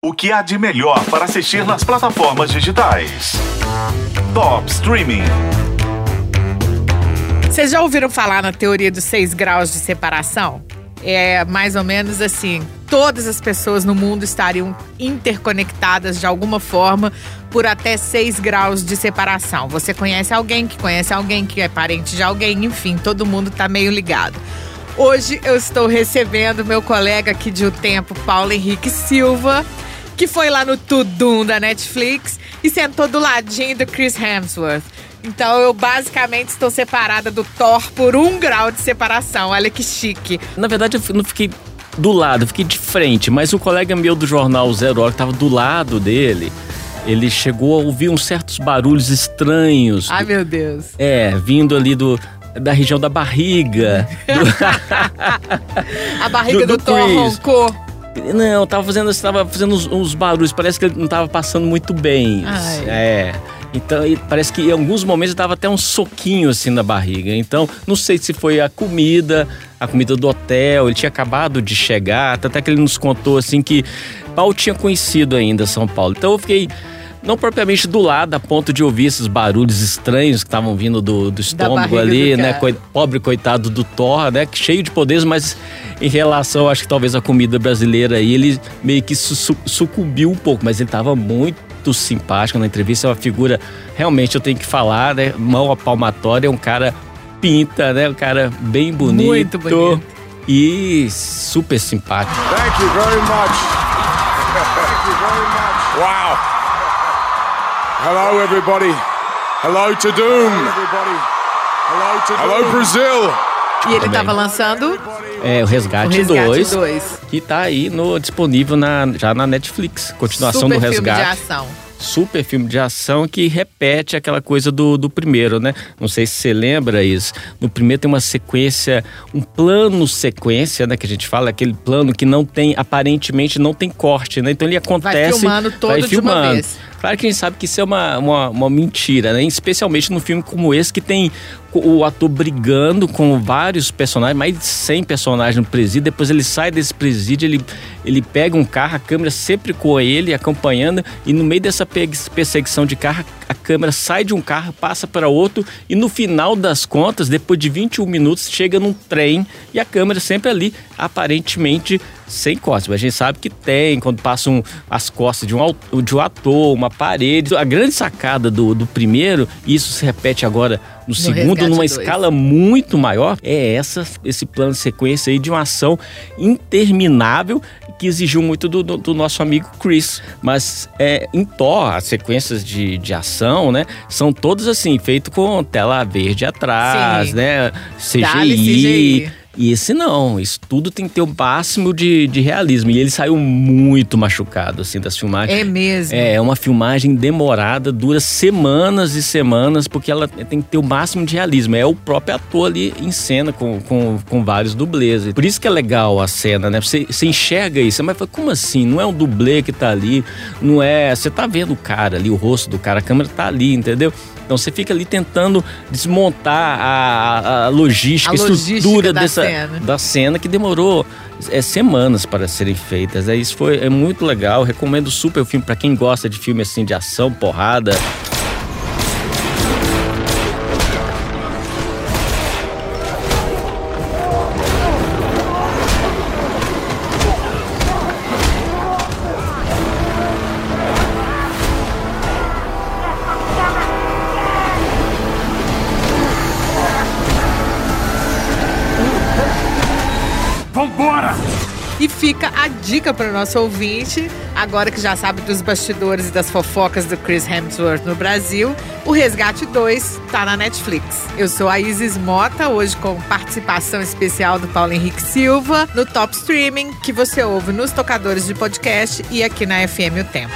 O que há de melhor para assistir nas plataformas digitais? Top Streaming. Vocês já ouviram falar na teoria dos seis graus de separação? É mais ou menos assim: todas as pessoas no mundo estariam interconectadas de alguma forma por até seis graus de separação. Você conhece alguém que conhece alguém que é parente de alguém, enfim, todo mundo tá meio ligado. Hoje eu estou recebendo meu colega aqui de O Tempo, Paulo Henrique Silva que foi lá no Tudum da Netflix e sentou do ladinho do Chris Hemsworth. Então eu basicamente estou separada do Thor por um grau de separação. Olha que chique. Na verdade, eu não fiquei do lado, eu fiquei de frente, mas o colega meu do jornal Zero Hora, que estava do lado dele, ele chegou a ouvir uns certos barulhos estranhos. Ai, meu Deus. É, vindo ali do, da região da barriga. Do... a barriga do, do, do Thor roncou. Não, tava fazendo, tava fazendo uns, uns, barulhos, parece que ele não tava passando muito bem. Ai. É. Então, parece que em alguns momentos tava até um soquinho assim na barriga. Então, não sei se foi a comida, a comida do hotel, ele tinha acabado de chegar, até que ele nos contou assim que Paulo tinha conhecido ainda São Paulo. Então eu fiquei não propriamente do lado, a ponto de ouvir esses barulhos estranhos que estavam vindo do, do estômago ali, né? pobre coitado do Thor, né? Cheio de poderes, mas em relação, acho que talvez a comida brasileira aí, ele meio que su sucumbiu um pouco, mas ele estava muito simpático na entrevista, é uma figura, realmente eu tenho que falar, né? Mão a palmatória, é um cara pinta, né? Um cara bem bonito. Muito bonito. E super simpático. Thank you very much. Thank you very much. Wow. Hello, everybody. Hello to Doom. Hello, Brazil. E ele estava lançando é, o Resgate, 2, que está aí no, disponível na, já na Netflix. Continuação Super do Resgate. Filme de ação. Super filme de ação que repete aquela coisa do, do primeiro, né? Não sei se você lembra isso. No primeiro tem uma sequência, um plano sequência, né? Que a gente fala, aquele plano que não tem, aparentemente não tem corte, né? Então ele acontece. Vai filmando todo vai de filmando. uma vez. Claro que a gente sabe que isso é uma, uma, uma mentira, né? Especialmente num filme como esse, que tem o ator brigando com vários personagens, mais de 100 personagens no presídio. Depois ele sai desse presídio, ele, ele pega um carro, a câmera sempre com ele, acompanhando, e no meio dessa perseguição de carro, a câmera sai de um carro, passa para outro, e no final das contas, depois de 21 minutos, chega num trem e a câmera sempre ali, aparentemente sem costas. Mas a gente sabe que tem, quando passam as costas de um, de um ator, uma parede. A grande sacada do, do primeiro, e isso se repete agora no, no segundo, numa dois. escala muito maior, é essa, esse plano de sequência aí de uma ação interminável que exigiu muito do, do, do nosso amigo Chris. Mas é, em Thor, as sequências de, de ação, né, são todas assim, feito com tela verde atrás, Sim. né, CGI. CGI. E esse não, isso tudo tem que ter o máximo de, de realismo. E ele saiu muito machucado, assim, das filmagens. É mesmo? É, é uma filmagem demorada, dura semanas e semanas, porque ela tem que ter o máximo de realismo. É o próprio ator ali em cena com, com, com vários dublês. Por isso que é legal a cena, né? Você, você enxerga isso, mas como assim? Não é um dublê que tá ali, não é. Você tá vendo o cara ali, o rosto do cara, a câmera tá ali, entendeu? Então você fica ali tentando desmontar a, a logística, a, estrutura da dessa cena. da cena que demorou é, semanas para serem feitas. É, isso foi é muito legal. Recomendo super o filme para quem gosta de filme assim de ação, porrada. E fica a dica para o nosso ouvinte, agora que já sabe dos bastidores e das fofocas do Chris Hemsworth no Brasil, o Resgate 2 está na Netflix. Eu sou a Isis Mota, hoje com participação especial do Paulo Henrique Silva, no Top Streaming, que você ouve nos tocadores de podcast e aqui na FM O Tempo.